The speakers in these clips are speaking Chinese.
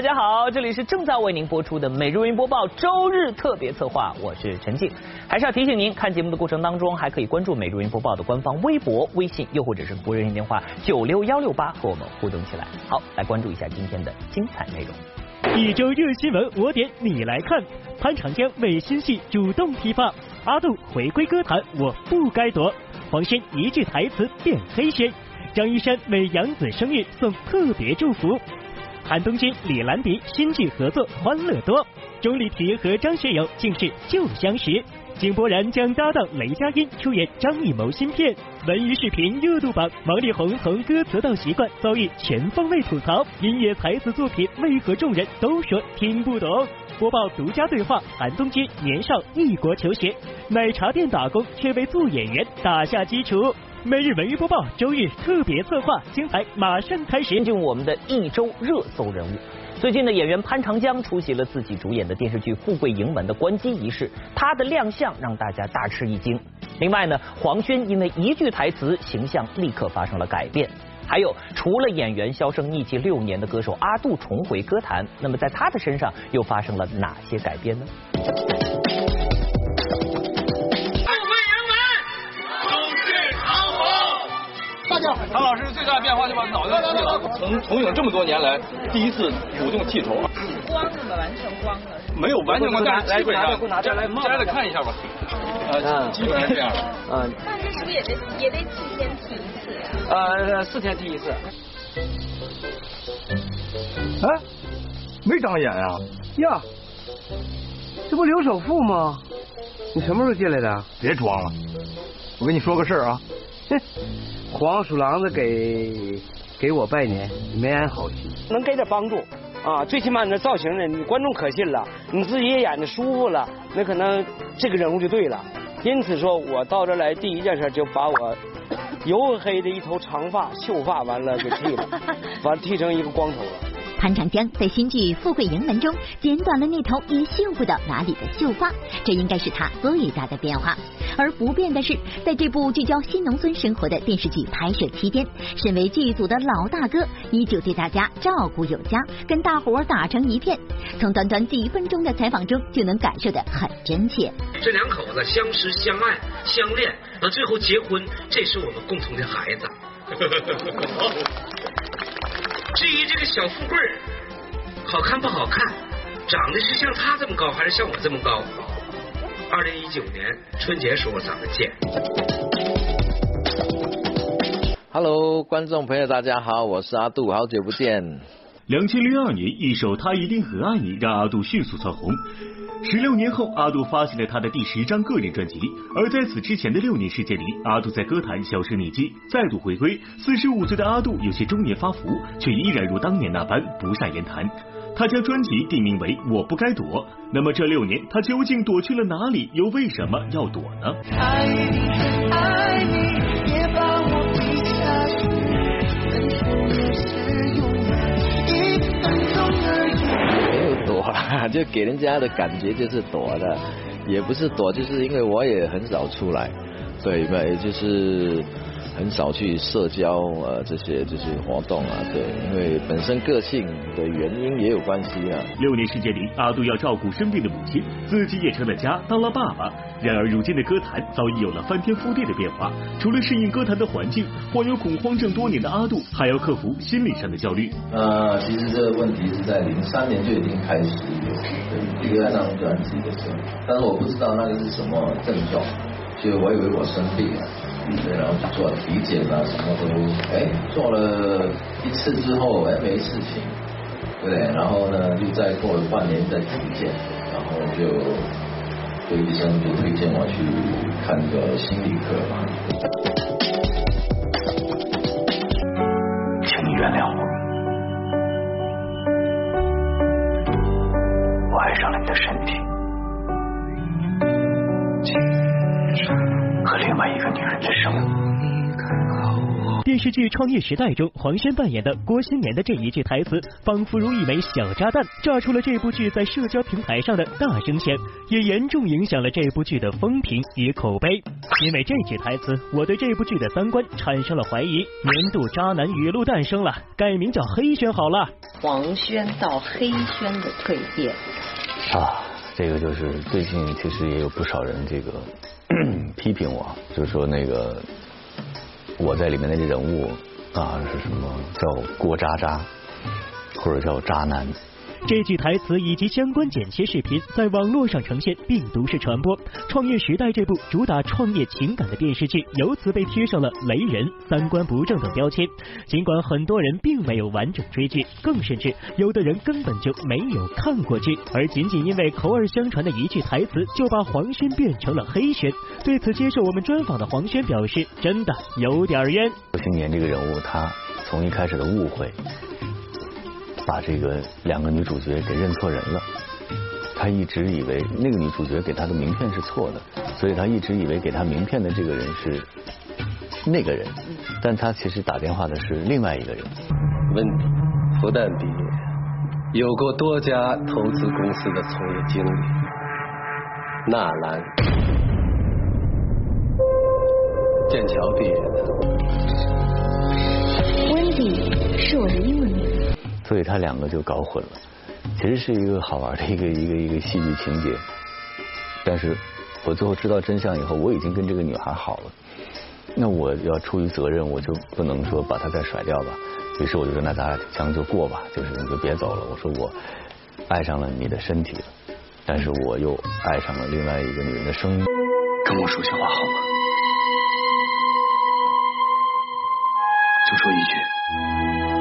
大家好，这里是正在为您播出的每日云播报周日特别策划，我是陈静。还是要提醒您，看节目的过程当中，还可以关注每日云播报的官方微博、微信，又或者是拨热线电话九六幺六八和我们互动起来。好，来关注一下今天的精彩内容。一周热新闻，我点你来看。潘长江为新戏主动提发，阿杜回归歌坛，我不该躲。黄轩一句台词变黑仙，张一山为杨子生日送特别祝福。韩东君、李兰迪新剧合作欢乐多，钟丽缇和张学友竟是旧相识。井柏然将搭档雷佳音出演张艺谋新片。文娱视频热度榜，王力宏从歌词到习惯遭遇全方位吐槽，音乐才子作品为何众人都说听不懂？播报独家对话，韩东君年少异国求学，奶茶店打工却为做演员打下基础。每日文娱播报，周日特别策划，精彩马上开始。进入我们的一周热搜人物。最近的演员潘长江出席了自己主演的电视剧《富贵盈门》的关机仪式，他的亮相让大家大吃一惊。另外呢，黄轩因为一句台词，形象立刻发生了改变。还有，除了演员销声匿迹六年的歌手阿杜重回歌坛，那么在他的身上又发生了哪些改变呢？唐老师最大的变化就把脑袋剃了，从从影这么多年来第一次主动剃头。光的吗？完全光的。没有完全光，但是基本上摘来摘来看一下吧。呃，基本上这样。嗯。那这是不是也得也得几天剃一次呀？呃，四天剃一次。哎，没长眼啊？呀，这不刘首富吗？你什么时候进来的？别装了，我跟你说个事儿啊。哼。黄鼠狼子给给我拜年，没安好心，能给点帮助啊！最起码你的造型呢，你观众可信了，你自己也演的舒服了，那可能这个人物就对了。因此说，我到这来第一件事就把我黝黑的一头长发秀发完了给剃了，完剃成一个光头了。潘长江在新剧《富贵盈门》中剪短了那头也秀不到哪里的秀发，这应该是他最大的变化。而不变的是，在这部聚焦新农村生活的电视剧拍摄期间，身为剧组的老大哥，依旧对大家照顾有加，跟大伙打成一片。从短短几分钟的采访中就能感受的很真切。这两口子相识、相爱、相恋，到最后结婚，这是我们共同的孩子。至于这个小富贵儿，好看不好看，长得是像他这么高，还是像我这么高？二零一九年春节时候咱们见。Hello，观众朋友，大家好，我是阿杜，好久不见。两千零二年，一首《他一定很爱你》让阿杜迅速蹿红。十六年后，阿杜发行了他的第十张个人专辑。而在此之前的六年时间里，阿杜在歌坛销声匿迹，再度回归。四十五岁的阿杜有些中年发福，却依然如当年那般不善言谈。他将专辑定名为《我不该躲》。那么这六年，他究竟躲去了哪里？又为什么要躲呢？就给人家的感觉就是躲的，也不是躲，就是因为我也很少出来，对，没就是。很少去社交呃这些这些活动啊，对，因为本身个性的原因也有关系啊。六年时间里，阿杜要照顾生病的母亲，自己也成了家，当了爸爸。然而，如今的歌坛早已有了翻天覆地的变化。除了适应歌坛的环境，患有恐慌症多年的阿杜，还要克服心理上的焦虑。呃，其实这个问题是在零三年就已经开始有第二张专辑的时候，但是我不知道那个是什么症状，就我以为我生病了。对，然后去做体检啊，什么都，哎，做了一次之后，哎，没事情，对不对？然后呢，就再过了半年再体检，然后就，就医生就推荐我去看个心理科嘛。请你原谅我，我爱上了你的身体。电视剧《创业时代》中，黄轩扮演的郭新年的这一句台词，仿佛如一枚小炸弹，炸出了这部剧在社交平台上的大声线，也严重影响了这部剧的风评与口碑。因为这句台词，我对这部剧的三观产生了怀疑。年度渣男语录诞生了，改名叫黑轩好了。黄轩到黑轩的蜕变啊，这个就是最近其实也有不少人这个 批评我，就说那个。我在里面那个人物啊是什么叫郭渣渣，或者叫渣男。这句台词以及相关剪切视频在网络上呈现，病毒式传播。《创业时代》这部主打创业情感的电视剧，由此被贴上了雷人、三观不正等标签。尽管很多人并没有完整追剧，更甚至有的人根本就没有看过剧，而仅仅因为口耳相传的一句台词，就把黄轩变成了黑轩。对此，接受我们专访的黄轩表示，真的有点冤。青年这个人物，他从一开始的误会。把这个两个女主角给认错人了，他一直以为那个女主角给他的名片是错的，所以他一直以为给他名片的这个人是那个人，但他其实打电话的是另外一个人。问题复旦毕业，有过多家投资公司的从业经历。纳兰，剑桥毕业的。所以他两个就搞混了，其实是一个好玩的一个一个一个戏剧情节，但是我最后知道真相以后，我已经跟这个女孩好了，那我要出于责任，我就不能说把她再甩掉吧。于是我就说，那咱俩将就过吧，就是你就别走了。我说我爱上了你的身体，但是我又爱上了另外一个女人的声音。跟我说些话好吗？就说一句。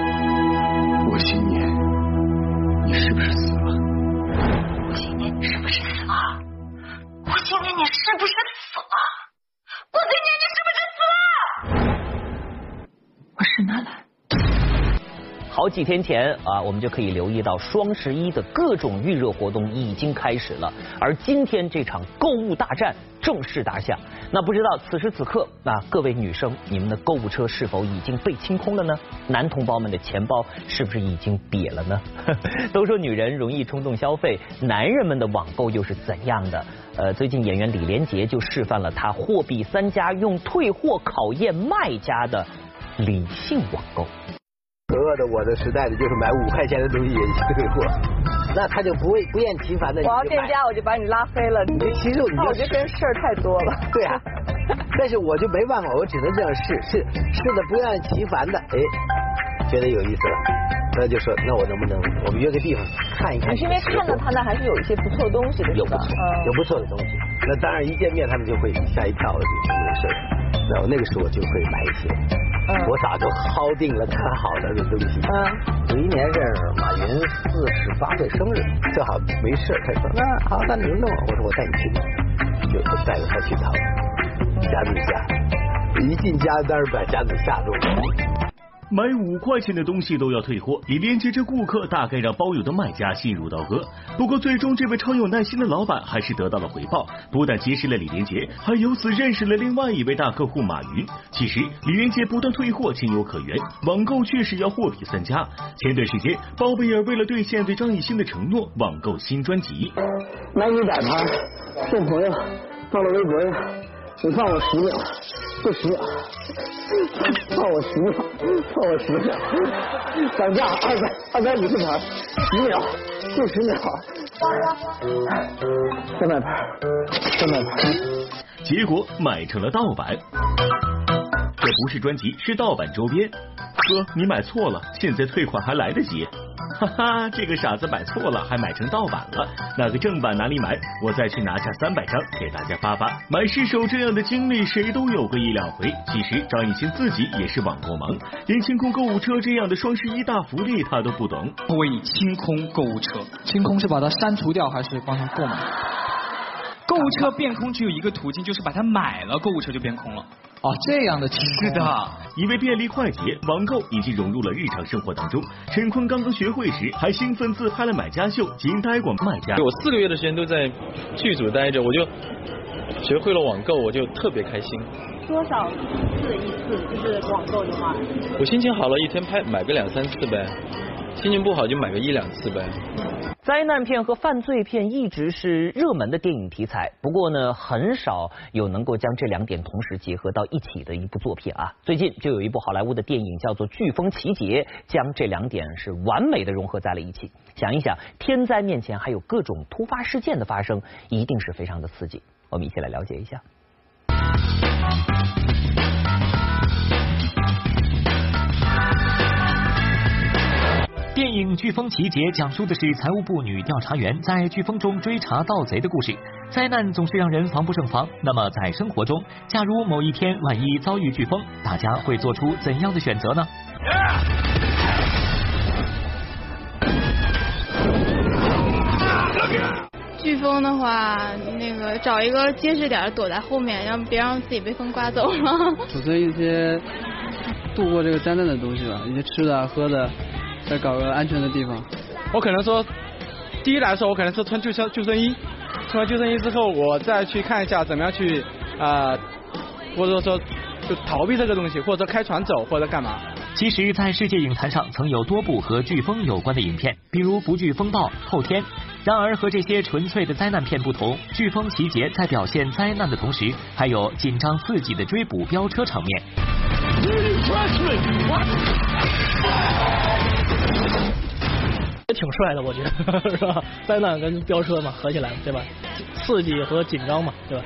好几天前啊，我们就可以留意到双十一的各种预热活动已经开始了，而今天这场购物大战正式打响。那不知道此时此刻啊，各位女生，你们的购物车是否已经被清空了呢？男同胞们的钱包是不是已经瘪了呢？都说女人容易冲动消费，男人们的网购又是怎样的？呃，最近演员李连杰就示范了他货比三家用退货考验卖家的理性网购。我的时代的就是买五块钱的东西也去退货，那他就不会不厌其烦的。我要店家我就把你拉黑了。你其实我觉得这事儿太多了。对啊，但是我就没办法，我只能这样试试试的不厌其烦的，哎，觉得有意思了，那就说那我能不能我们约个地方看一看？你是因为看到他那还是有一些不错的东西的，有不错，有不错的东西。那当然一见面他们就会吓一跳，就是没事。然后那个时候我就会买一些。我早就薅定了看好了的东西。嗯，有一年是马云四十八岁生日，正好没事，他说那好，那你就弄。我说我带你去，就带着他去淘家子家，一进家当时把家子吓住了。买五块钱的东西都要退货，李连杰这顾客大概让包邮的卖家心如刀割。不过最终这位超有耐心的老板还是得到了回报，不但结识了李连杰，还由此认识了另外一位大客户马云。其实李连杰不断退货情有可原，网购确实要货比三家。前段时间，包贝尔为了兑现对张艺兴的承诺，网购新专辑。买你摆盘送朋友，发了微博呀，你放我十秒，就十。放我十秒，放我十秒，涨价二百二百五十盘，十秒，六十秒，三百盘，三百盘，结果买成了盗版。这不是专辑，是盗版周边。哥，你买错了，现在退款还来得及。哈哈，这个傻子买错了，还买成盗版了。那个正版哪里买？我再去拿下三百张给大家发发。买失手这样的经历，谁都有个一两回。其实张艺兴自己也是网购盲，连清空购物车这样的双十一大福利他都不懂。不为你清空购物车，清空是把它删除掉，还是帮他购买？购物车变空只有一个途径，就是把它买了，购物车就变空了。哦，这样的情是的，因为便利快捷，网购已经融入了日常生活当中。陈坤刚刚学会时，还兴奋自拍了买家秀，惊呆过卖家。我四个月的时间都在剧组待着，我就学会了网购，我就特别开心。多少次一次？就是网购的话，我心情好了，一天拍买个两三次呗；心情不好就买个一两次呗。灾难片和犯罪片一直是热门的电影题材，不过呢，很少有能够将这两点同时结合到一起的一部作品啊。最近就有一部好莱坞的电影叫做《飓风奇杰》，将这两点是完美的融合在了一起。想一想，天灾面前还有各种突发事件的发生，一定是非常的刺激。我们一起来了解一下。电影《飓风奇劫》讲述的是财务部女调查员在飓风中追查盗贼的故事。灾难总是让人防不胜防，那么在生活中，假如某一天万一遭遇飓风，大家会做出怎样的选择呢？飓风的话，那个找一个结实点躲在后面，让别让自己被风刮走了。储存一些度过这个灾难的东西吧，一些吃的、喝的。再搞个安全的地方。我可能说，第一来说，我可能是穿救生救生衣，穿完救生衣之后，我再去看一下怎么样去啊，或者说就逃避这个东西，或者开船走，或者干嘛。其实，在世界影坛上，曾有多部和飓风有关的影片，比如《不惧风暴》《后天》。然而，和这些纯粹的灾难片不同，《飓风奇杰》在表现灾难的同时，还有紧张刺激的追捕飙车场面。也挺帅的，我觉得 是吧？灾难跟飙车嘛，合起来对吧？刺激和紧张嘛，对吧？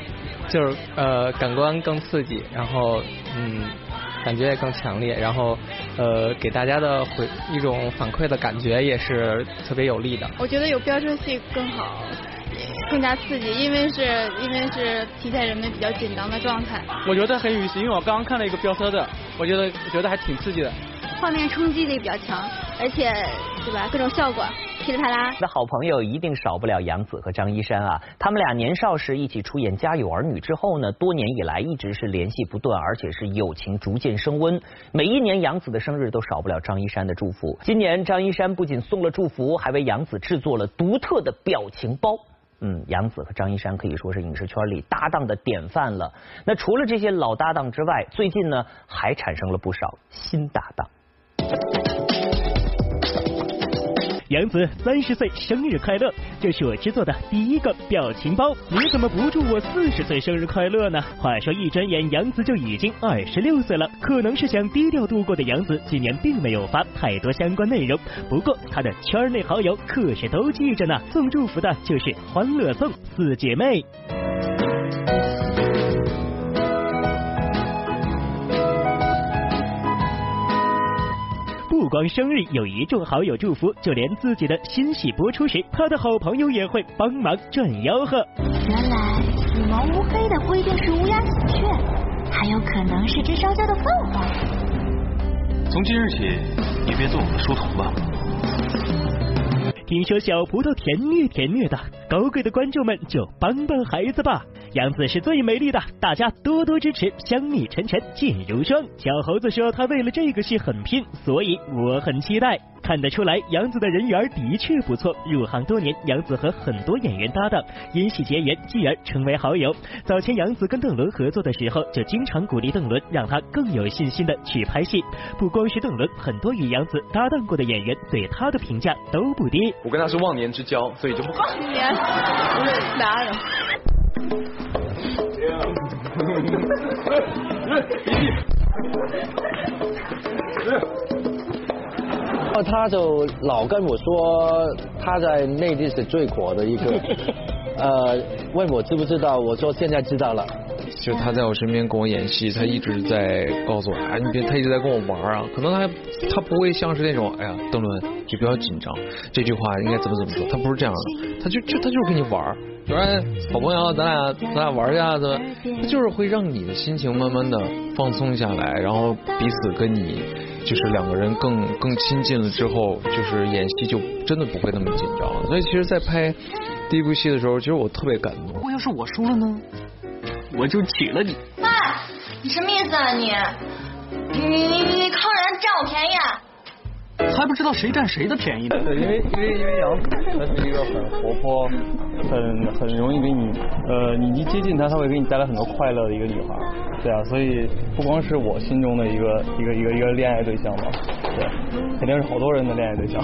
就是呃，感官更刺激，然后嗯，感觉也更强烈，然后呃，给大家的回一种反馈的感觉也是特别有力的。我觉得有飙车戏更好，更加刺激，因为是因为是体现人们比较紧张的状态。我觉得很有意思，因为我刚刚看了一个飙车的，我觉得觉得还挺刺激的。画面冲击力比较强，而且对吧，各种效果噼里啪啦。那好朋友一定少不了杨紫和张一山啊，他们俩年少时一起出演《家有儿女》之后呢，多年以来一直是联系不断，而且是友情逐渐升温。每一年杨紫的生日都少不了张一山的祝福。今年张一山不仅送了祝福，还为杨紫制作了独特的表情包。嗯，杨紫和张一山可以说是影视圈里搭档的典范了。那除了这些老搭档之外，最近呢还产生了不少新搭档。杨紫三十岁生日快乐，这是我制作的第一个表情包。你怎么不祝我四十岁生日快乐呢？话说一转眼，杨紫就已经二十六岁了。可能是想低调度过的杨紫，今年并没有发太多相关内容。不过她的圈内好友可是都记着呢。送祝福的就是欢乐颂四姐妹。不光生日有一众好友祝福，就连自己的新戏播出时，他的好朋友也会帮忙赚吆喝。原来羽毛乌黑的不一定是乌鸦喜鹊，还有可能是只烧焦的凤凰。从今日起，你便做我的书童吧。听说小葡萄甜虐甜虐的，高贵的观众们就帮帮孩子吧。杨紫是最美丽的，大家多多支持，香蜜沉沉烬如霜。小猴子说他为了这个戏很拼，所以我很期待。看得出来，杨紫的人缘的确不错。入行多年，杨紫和很多演员搭档，因戏结缘，继而成为好友。早前杨紫跟邓伦合作的时候，就经常鼓励邓伦，让他更有信心的去拍戏。不光是邓伦，很多与杨紫搭档过的演员对他的评价都不低。我跟他是忘年之交，所以就不忘年，哪有？哦，他就老跟我说他在内地是最火的一个，呃，问我知不知道，我说现在知道了。就他在我身边跟我演戏，他一直在告诉我，哎，你别，他一直在跟我玩啊。可能他他不会像是那种，哎呀，邓伦，你不要紧张，这句话应该怎么怎么说，他不是这样的，他就就他就是跟你玩，说哎，好朋友，咱俩咱俩玩一下子，他就是会让你的心情慢慢的放松下来，然后彼此跟你就是两个人更更亲近了之后，就是演戏就真的不会那么紧张。所以其实，在拍第一部戏的时候，其实我特别感动。我要是我输了呢？我就娶了你。喂，你什么意思啊你？你你你坑人占我便宜？还不知道谁占谁的便宜呢。对，因为因为因为杨紫她是一个很活泼、很很容易给你呃，你一接近她，她会给你带来很多快乐的一个女孩。对啊，所以不光是我心中的一个一个一个一个恋爱对象吧，对，肯定是好多人的恋爱对象。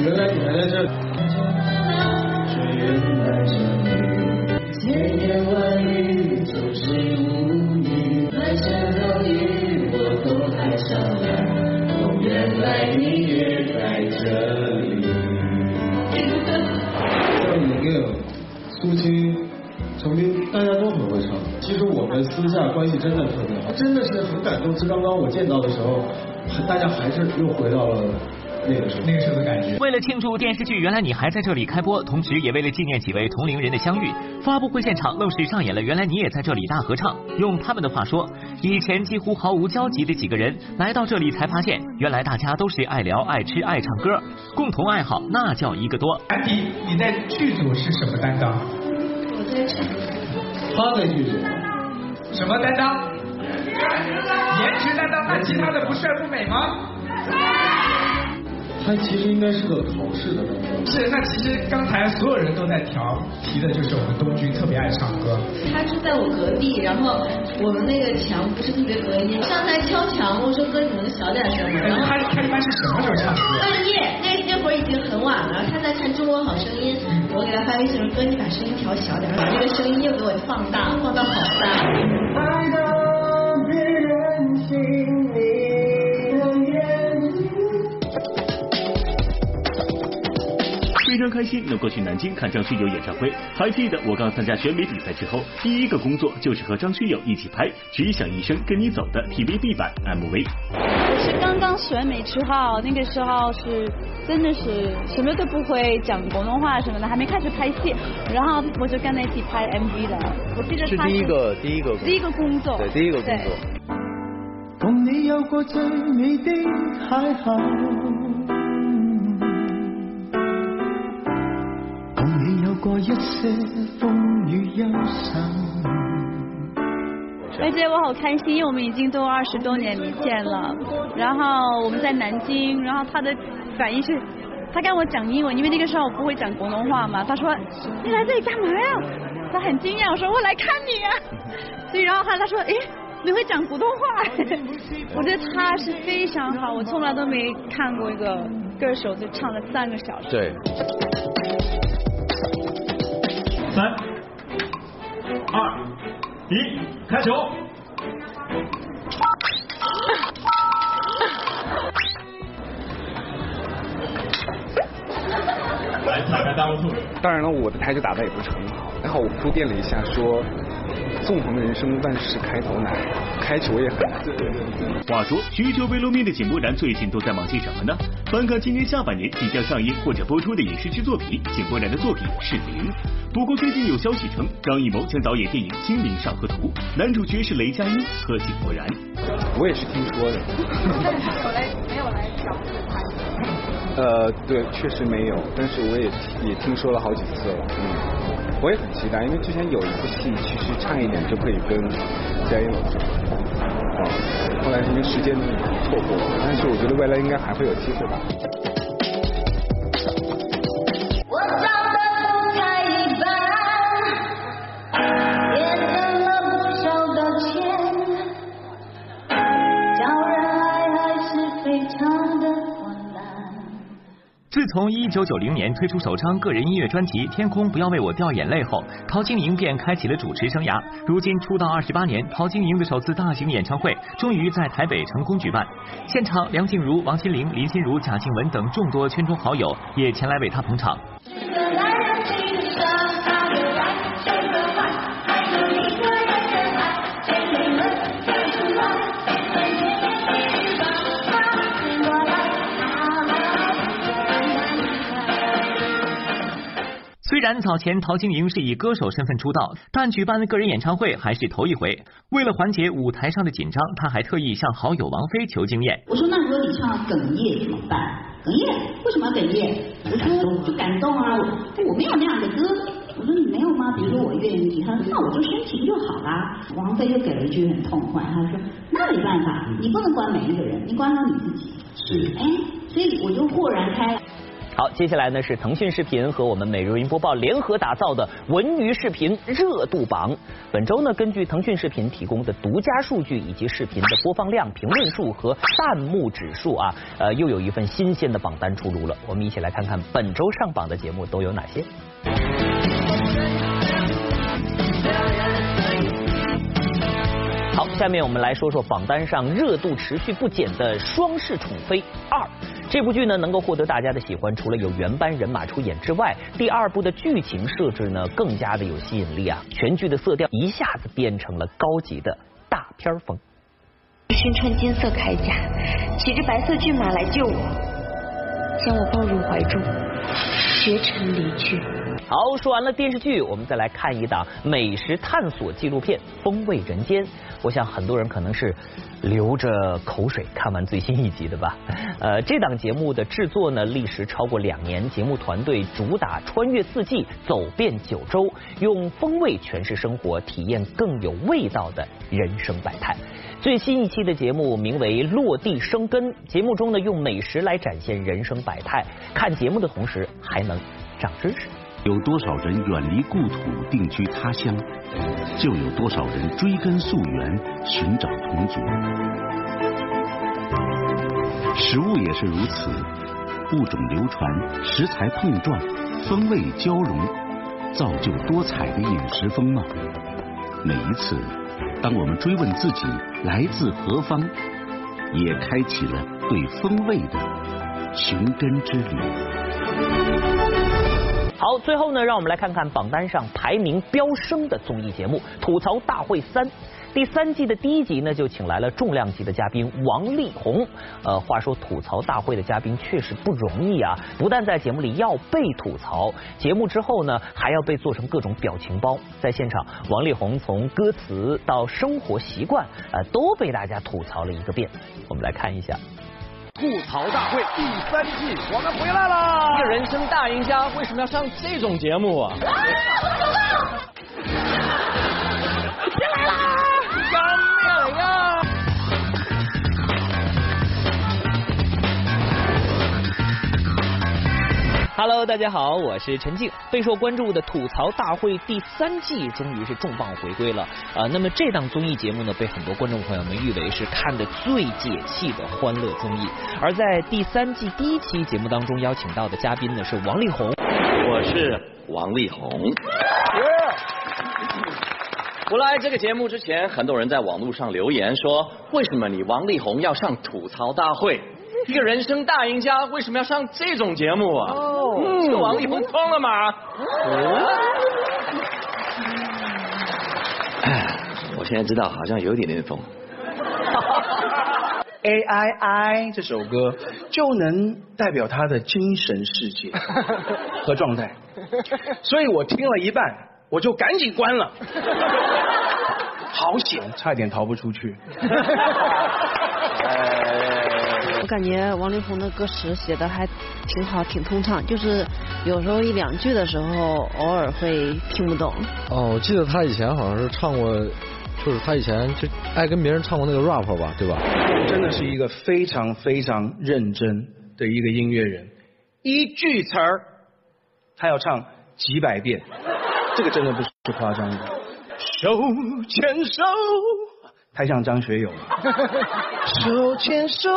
原来你还在这。五六苏青程丁，大家都很会唱。其实我们私下关系真的特别好，真的是很感动。就刚刚我见到的时候，大家还是又回到了。那个时候，那个时候的感觉。为了庆祝电视剧《原来你还在这里》开播，同时也为了纪念几位同龄人的相遇，发布会现场愣是上演了《原来你也在这里》大合唱。用他们的话说，以前几乎毫无交集的几个人，来到这里才发现，原来大家都是爱聊、爱吃、爱唱歌，共同爱好那叫一个多。安迪，你在剧组是什么担当？我在剧组。他在剧组。什么担当？颜值担当。那其他的不帅不美吗？他其实应该是个考试的人。是，那其实刚才所有人都在调提的就是我们东君特别爱唱歌。他住在我隔壁，然后我们那个墙不是特别隔音，上台敲墙，我说哥你能小点声吗？然后他他一般是什么时候唱歌？半夜，那那会儿已经很晚了，他在看中国好声音，我给他发微信说哥你把声音调小点，把那个声音又给我放大，放到好大。爱到别人心常开心能够去南京看张学友演唱会。还记得我刚参加选美比赛之后，第一个工作就是和张学友一起拍《只想一生跟你走》的 TVB 版 MV。我是刚刚选美之后，那个时候是真的是什么都不会，讲广东话什么的，还没开始拍戏，然后我就跟他一起拍 MV 的。我记得是第一个第一个第一个工作，对第一个工作。共你有过最美的邂逅。一些风雨忧伤。而且我好开心，因为我们已经都二十多年没见了。然后我们在南京，然后他的反应是，他跟我讲英文，因为那个时候我不会讲广东话嘛。他说：“你来这里干嘛呀？”他很惊讶，我说：“我来看你啊。”所以然后他他说：“哎，你会讲普通话？” 我觉得他是非常好，我从来都没看过一个歌手就唱了三个小时。对。三、二、一，开球！来，打开大陆兔。当然了，我的台球打的也不是很好，然后我铺垫了一下说。纵横人生万事开头难，开球也很难。对对对话说，许久未露面的井柏然最近都在忙些什么呢？翻看今年下半年即将上映或者播出的影视剧作品，井柏然的作品是零。不过最近有消息称，张艺谋将导演电影《清明上河图》，男主角是雷佳音和井柏然。我也是听说的。有 来没有来找这个拍呃，对，确实没有，但是我也也听说了好几次了，嗯。我也很期待，因为之前有一部戏，其实差一点就可以跟嘉音合作，啊，后来因为时间错过了，但是我觉得未来应该还会有机会吧。自从一九九零年推出首张个人音乐专辑《天空不要为我掉眼泪》后，陶晶莹便开启了主持生涯。如今出道二十八年，陶晶莹的首次大型演唱会终于在台北成功举办。现场，梁静茹、王心凌、林心如、贾静雯等众多圈中好友也前来为她捧场。然早前陶晶莹是以歌手身份出道，但举办个人演唱会还是头一回。为了缓解舞台上的紧张，她还特意向好友王菲求经验。我说：“那如果你唱哽咽怎么办？哽咽？为什么要哽咽？”我说：“就感动啊！我没有那样的歌，我说你没有吗？比如说我愿意，他说那我就深情就好啦。王菲就给了一句很痛快，他说那没办法，你不能管每一个人，你管好你自己。是。哎，所以我就豁然开朗。好，接下来呢是腾讯视频和我们每日云播报联合打造的文娱视频热度榜。本周呢，根据腾讯视频提供的独家数据以及视频的播放量、评论数和弹幕指数啊，呃，又有一份新鲜的榜单出炉了。我们一起来看看本周上榜的节目都有哪些。好，下面我们来说说榜单上热度持续不减的《双世宠妃二》。这部剧呢能够获得大家的喜欢，除了有原班人马出演之外，第二部的剧情设置呢更加的有吸引力啊！全剧的色调一下子变成了高级的大片风。身穿金色铠甲，骑着白色骏马来救我，将我抱入怀中，绝尘离去。好，说完了电视剧，我们再来看一档美食探索纪录片《风味人间》。我想很多人可能是流着口水看完最新一集的吧。呃，这档节目的制作呢，历时超过两年，节目团队主打穿越四季，走遍九州，用风味诠释生活，体验更有味道的人生百态。最新一期的节目名为《落地生根》，节目中呢用美食来展现人生百态，看节目的同时还能长知识。有多少人远离故土定居他乡，就有多少人追根溯源寻找同族。食物也是如此，物种流传，食材碰撞，风味交融，造就多彩的饮食风貌。每一次，当我们追问自己来自何方，也开启了对风味的寻根之旅。好，最后呢，让我们来看看榜单上排名飙升的综艺节目《吐槽大会三》。第三季的第一集呢，就请来了重量级的嘉宾王力宏。呃，话说吐槽大会的嘉宾确实不容易啊，不但在节目里要被吐槽，节目之后呢，还要被做成各种表情包。在现场，王力宏从歌词到生活习惯，呃，都被大家吐槽了一个遍。我们来看一下。吐槽大会第三季，我们回来了！一个人生大赢家为什么要上这种节目啊？？Hello，大家好，我是陈静。备受关注的吐槽大会第三季终于是重磅回归了啊！那么这档综艺节目呢，被很多观众朋友们誉为是看的最解气的欢乐综艺。而在第三季第一期节目当中邀请到的嘉宾呢是王力宏，我是王力宏。我来这个节目之前，很多人在网络上留言说，为什么你王力宏要上吐槽大会？一个人生大赢家为什么要上这种节目啊？哦，这王力宏疯了吗？哎，我现在知道，好像有一点点疯。A I I 这首歌就能代表他的精神世界 和状态，所以我听了一半，我就赶紧关了。好险，差点逃不出去。我感觉王力宏的歌词写的还挺好，挺通畅，就是有时候一两句的时候，偶尔会听不懂。哦，我记得他以前好像是唱过，就是他以前就爱跟别人唱过那个 rap 吧，对吧？真的是一个非常非常认真的一个音乐人，一句词儿他要唱几百遍，这个真的不是夸张的。手牵手。太像张学友了，手牵手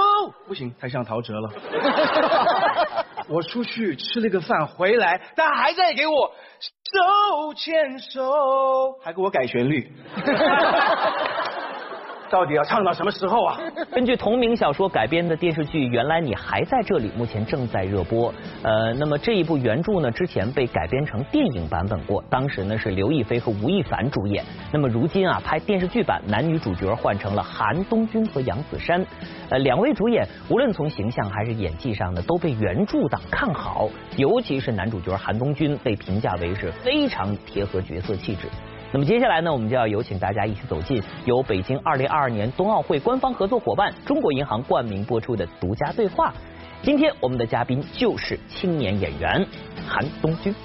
不行，太像陶喆了。我出去吃了个饭回来，他还在给我手牵手，还给我改旋律。到底要唱到什么时候啊？根据同名小说改编的电视剧《原来你还在这里》，目前正在热播。呃，那么这一部原著呢，之前被改编成电影版本过，当时呢是刘亦菲和吴亦凡主演。那么如今啊，拍电视剧版，男女主角换成了韩东君和杨子姗。呃，两位主演无论从形象还是演技上呢，都被原著党看好，尤其是男主角韩东君被评价为是非常贴合角色气质。那么接下来呢，我们就要有请大家一起走进由北京二零二二年冬奥会官方合作伙伴中国银行冠名播出的独家对话。今天我们的嘉宾就是青年演员韩东君。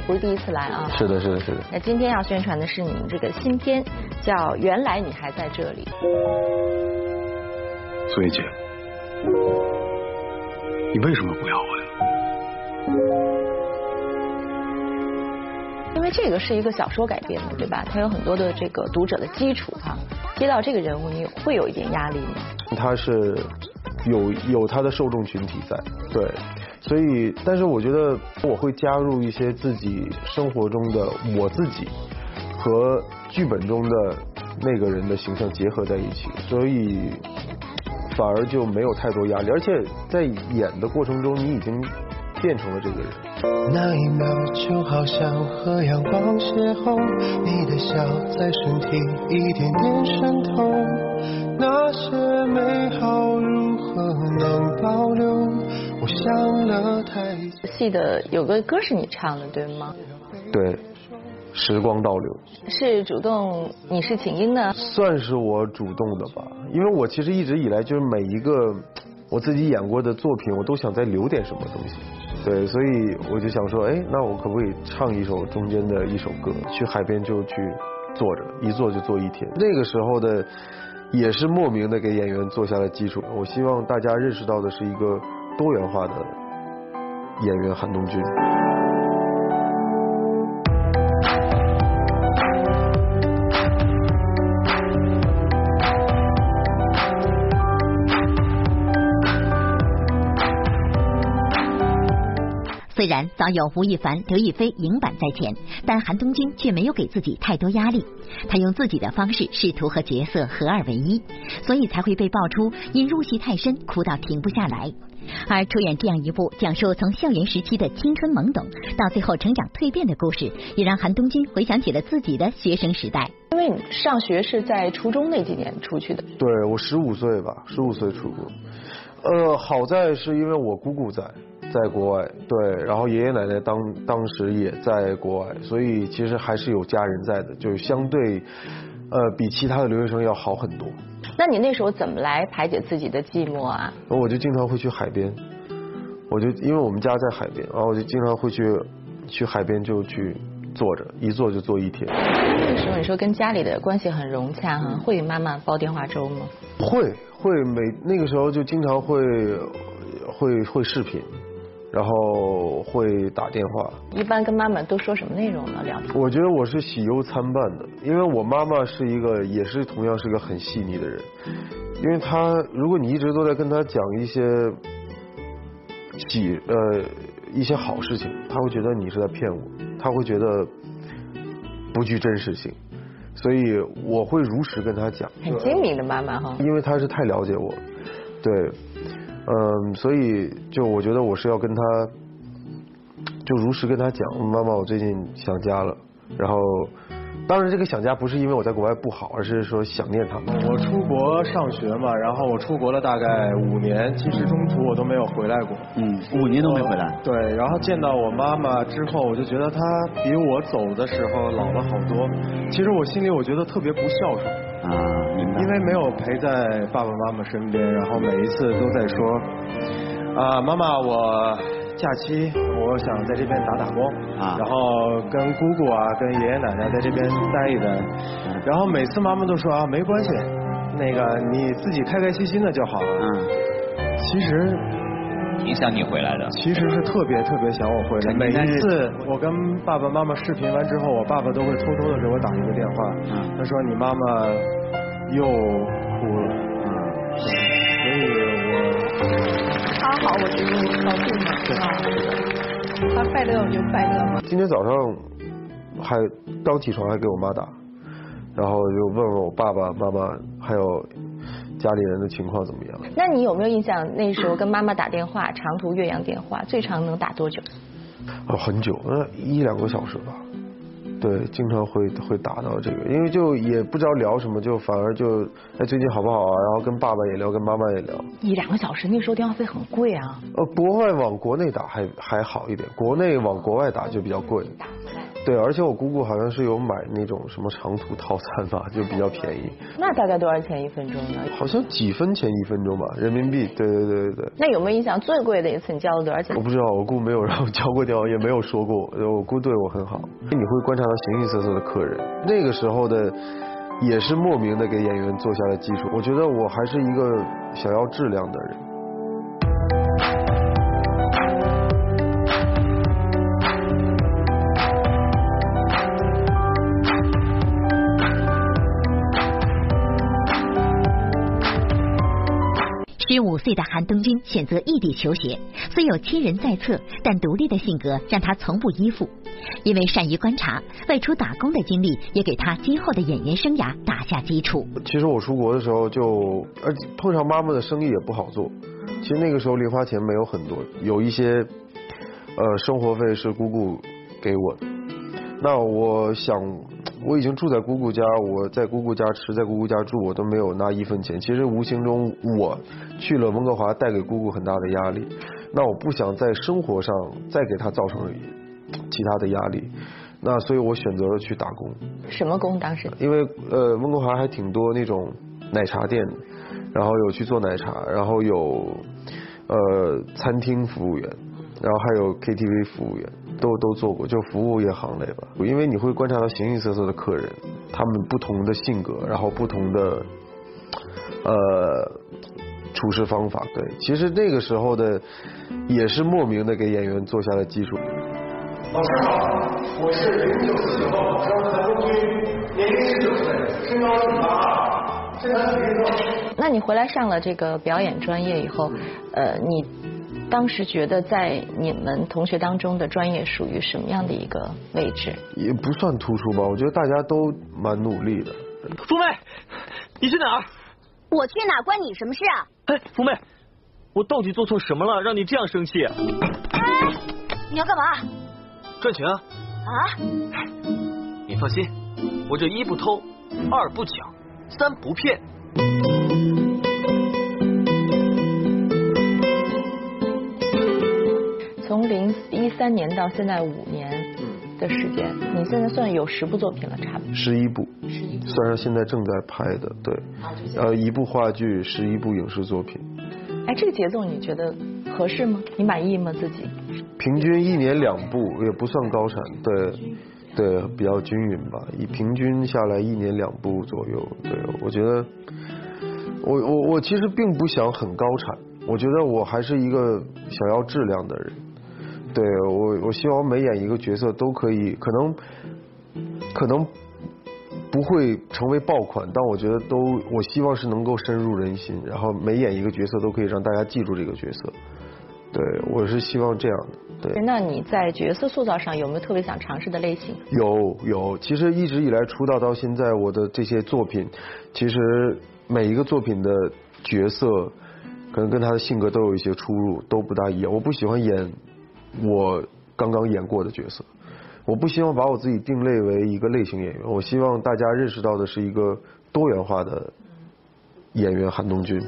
不是第一次来啊。是的，是的，是的。那今天要宣传的是你们这个新片，叫《原来你还在这里》。苏叶姐，你为什么不要我呀？因为这个是一个小说改编的，对吧？它有很多的这个读者的基础哈。接到这个人物，你会有一点压力吗？他是有有他的受众群体在，对，所以，但是我觉得我会加入一些自己生活中的我自己和剧本中的那个人的形象结合在一起，所以反而就没有太多压力，而且在演的过程中，你已经变成了这个人。那一秒就好像和阳光邂逅，你的笑在身体一点点渗透，那些美好如何能保留？我想了太久。戏的有个歌是你唱的，对吗？对，时光倒流。是主动你是请缨的？算是我主动的吧，因为我其实一直以来就是每一个我自己演过的作品，我都想再留点什么东西。对，所以我就想说，哎，那我可不可以唱一首中间的一首歌？去海边就去坐着，一坐就坐一天。那个时候的也是莫名的给演员做下了基础。我希望大家认识到的是一个多元化的演员韩东君。虽然早有吴亦凡、刘亦菲影版在前，但韩东君却没有给自己太多压力。他用自己的方式试图和角色合二为一，所以才会被爆出因入戏太深哭到停不下来。而出演这样一部讲述从校园时期的青春懵懂到最后成长蜕变的故事，也让韩东君回想起了自己的学生时代。因为你上学是在初中那几年出去的，对我十五岁吧，十五岁出国。呃，好在是因为我姑姑在。在国外，对，然后爷爷奶奶当当时也在国外，所以其实还是有家人在的，就是相对，呃，比其他的留学生要好很多。那你那时候怎么来排解自己的寂寞啊？我就经常会去海边，我就因为我们家在海边，然后我就经常会去去海边就去坐着，一坐就坐一天。那个时候你说跟家里的关系很融洽哈，会给妈妈煲电话粥吗？会会每那个时候就经常会会会视频。然后会打电话，一般跟妈妈都说什么内容呢？聊天？我觉得我是喜忧参半的，因为我妈妈是一个，也是同样是个很细腻的人，因为她如果你一直都在跟她讲一些喜呃一些好事情，她会觉得你是在骗我，她会觉得不具真实性，所以我会如实跟她讲。很精明的妈妈哈，因为她是太了解我，对。嗯，所以就我觉得我是要跟他，就如实跟他讲，妈妈，我最近想家了。然后，当然这个想家不是因为我在国外不好，而是说想念他们。我出国上学嘛，然后我出国了大概五年，其实中途我都没有回来过。嗯，五年都没回来。对，然后见到我妈妈之后，我就觉得她比我走的时候老了好多。其实我心里我觉得特别不孝顺。啊。因为没有陪在爸爸妈妈身边，然后每一次都在说啊，妈妈，我假期我想在这边打打工，啊，然后跟姑姑啊，跟爷爷奶奶在这边待一待，然后每次妈妈都说啊，没关系，那个你自己开开心心的就好了。嗯，其实挺想你回来的。其实是特别特别想我回来。每一次我跟爸爸妈妈视频完之后，我爸爸都会偷偷的给我打一个电话，他说你妈妈。又哭了，所以我他好，我就高兴嘛，他快乐我就快乐嘛。今天早上还刚起床，还给我妈打，然后就问问我爸爸妈妈还有家里人的情况怎么样。那你有没有印象？那时候跟妈妈打电话，长途岳阳电话，最长能打多久？哦，很久，那一两个小时吧。对，经常会会打到这个，因为就也不知道聊什么，就反而就哎最近好不好啊？然后跟爸爸也聊，跟妈妈也聊。一两个小时，那时候电话费很贵啊。呃，国外往国内打还还好一点，国内往国外打就比较贵。对，而且我姑姑好像是有买那种什么长途套餐吧，就比较便宜。那大概多少钱一分钟呢？好像几分钱一分钟吧，人民币。对对对对对。那有没有印象最贵的一次你交了多少钱？我不知道，我姑没有让我交过电话，也没有说过。我姑对我很好。你会观察到形形色色的客人，那个时候的也是莫名的给演员做下了基础。我觉得我还是一个想要质量的人。岁的韩东君选择异地求学，虽有亲人在侧，但独立的性格让他从不依附。因为善于观察，外出打工的经历也给他今后的演员生涯打下基础。其实我出国的时候就，呃，碰上妈妈的生意也不好做。其实那个时候零花钱没有很多，有一些，呃，生活费是姑姑给我的。那我想。我已经住在姑姑家，我在姑姑家吃，在姑姑家住，我都没有拿一分钱。其实无形中，我去了温哥华，带给姑姑很大的压力。那我不想在生活上再给她造成其他的压力，那所以我选择了去打工。什么工当时？因为呃，温哥华还挺多那种奶茶店，然后有去做奶茶，然后有呃餐厅服务员，然后还有 KTV 服务员。都都做过，就服务业行类吧。因为你会观察到形形色色的客人，他们不同的性格，然后不同的呃处事方法。对，其实那个时候的也是莫名的给演员做下了基础。老师好，我是零九四九号考生韩东军，年龄十九岁，身高一米八二，身材体育特。那你回来上了这个表演专业以后，呃，你。当时觉得在你们同学当中的专业属于什么样的一个位置？也不算突出吧，我觉得大家都蛮努力的。福妹，你去哪儿？我去哪关你什么事啊？哎，福妹，我到底做错什么了，让你这样生气？哎，你要干嘛？赚钱啊！啊？你放心，我这一不偷，二不抢，三不骗。从零一三年到现在五年的时间，你现在算有十部作品了，差不多。十一部，算上现在正在拍的，对，呃，一部话剧，十一部影视作品。哎，这个节奏你觉得合适吗？你满意吗？自己？平均一年两部也不算高产，对，对，比较均匀吧。以平均下来一年两部左右，对，我觉得，我我我其实并不想很高产，我觉得我还是一个想要质量的人。对我，我希望每演一个角色都可以，可能可能不会成为爆款，但我觉得都，我希望是能够深入人心，然后每演一个角色都可以让大家记住这个角色。对，我是希望这样的。对。那你在角色塑造上有没有特别想尝试的类型？有有，其实一直以来出道到现在，我的这些作品，其实每一个作品的角色，可能跟他的性格都有一些出入，都不大一样。我不喜欢演。我刚刚演过的角色，我不希望把我自己定类为一个类型演员，我希望大家认识到的是一个多元化的演员韩东君。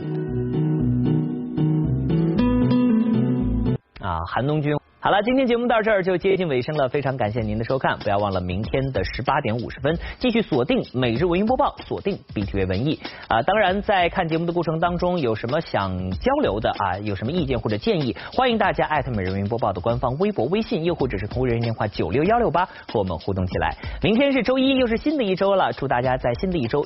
啊，韩东君。好了，今天节目到这儿就接近尾声了，非常感谢您的收看，不要忘了明天的十八点五十分继续锁定每日文娱播报，锁定 BTV 文艺啊。当然，在看节目的过程当中，有什么想交流的啊，有什么意见或者建议，欢迎大家艾特每日文娱播报的官方微博、微信，又或者是同人电话九六幺六八和我们互动起来。明天是周一，又是新的一周了，祝大家在新的一周。